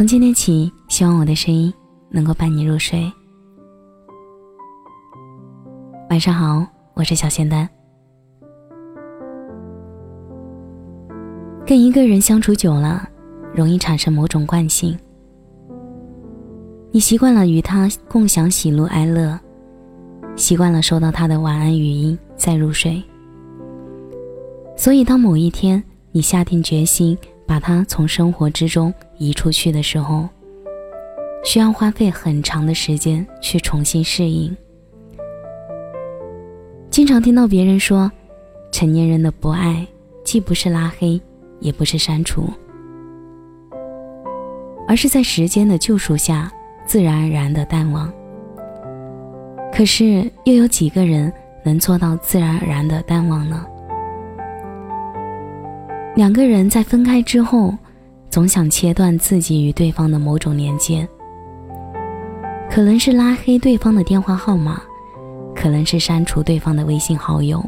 从今天起，希望我的声音能够伴你入睡。晚上好，我是小仙丹。跟一个人相处久了，容易产生某种惯性。你习惯了与他共享喜怒哀乐，习惯了收到他的晚安语音再入睡。所以，当某一天你下定决心把他从生活之中移出去的时候，需要花费很长的时间去重新适应。经常听到别人说，成年人的不爱，既不是拉黑，也不是删除，而是在时间的救赎下，自然而然的淡忘。可是，又有几个人能做到自然而然的淡忘呢？两个人在分开之后，总想切断自己与对方的某种连接，可能是拉黑对方的电话号码。可能是删除对方的微信好友，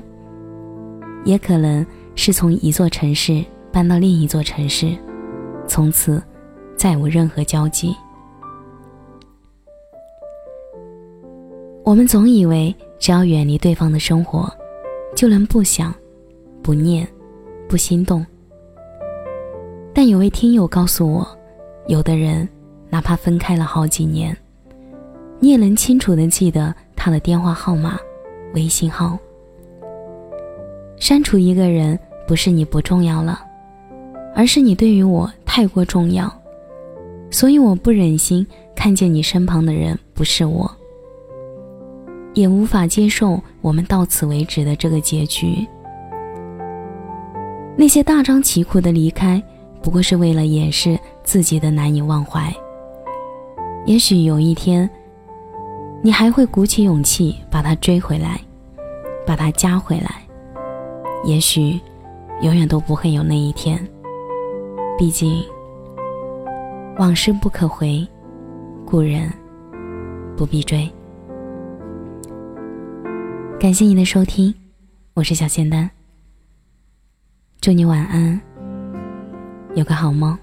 也可能是从一座城市搬到另一座城市，从此再无任何交集。我们总以为只要远离对方的生活，就能不想、不念、不心动。但有位听友告诉我，有的人哪怕分开了好几年，你也能清楚的记得。他的电话号码、微信号。删除一个人，不是你不重要了，而是你对于我太过重要，所以我不忍心看见你身旁的人不是我，也无法接受我们到此为止的这个结局。那些大张旗鼓的离开，不过是为了掩饰自己的难以忘怀。也许有一天。你还会鼓起勇气把他追回来，把他加回来。也许，永远都不会有那一天。毕竟，往事不可回，故人不必追。感谢你的收听，我是小仙丹。祝你晚安，有个好梦。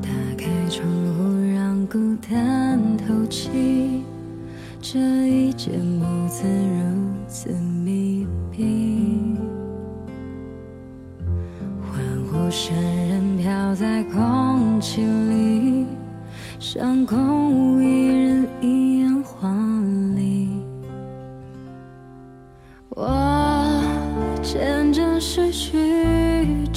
打开窗户，让孤单透气这一间屋子如此密闭，欢呼声仍飘在空气里，像空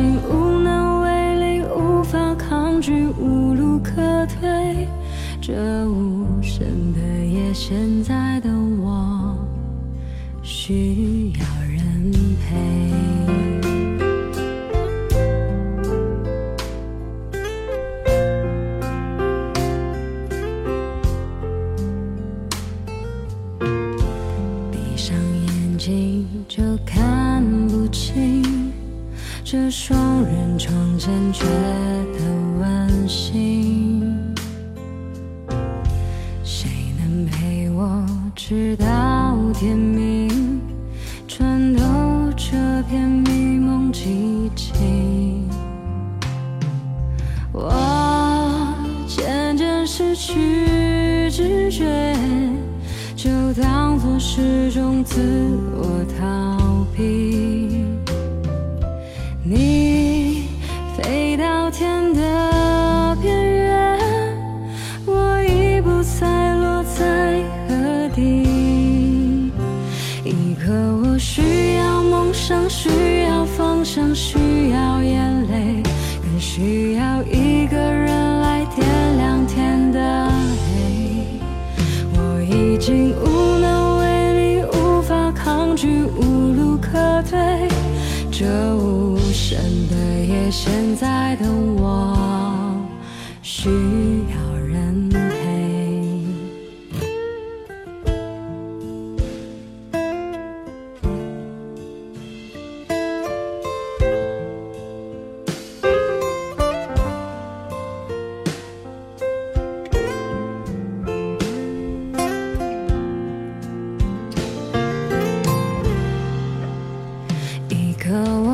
无能为力，无法抗拒，无路可退。这无声的夜，现在的我需窗前觉得温馨。谁能陪我直到天明，穿透这片迷蒙寂静，我渐渐失去知觉，就当作是种自我逃避。无路可退。这无声的夜，现在的我需要人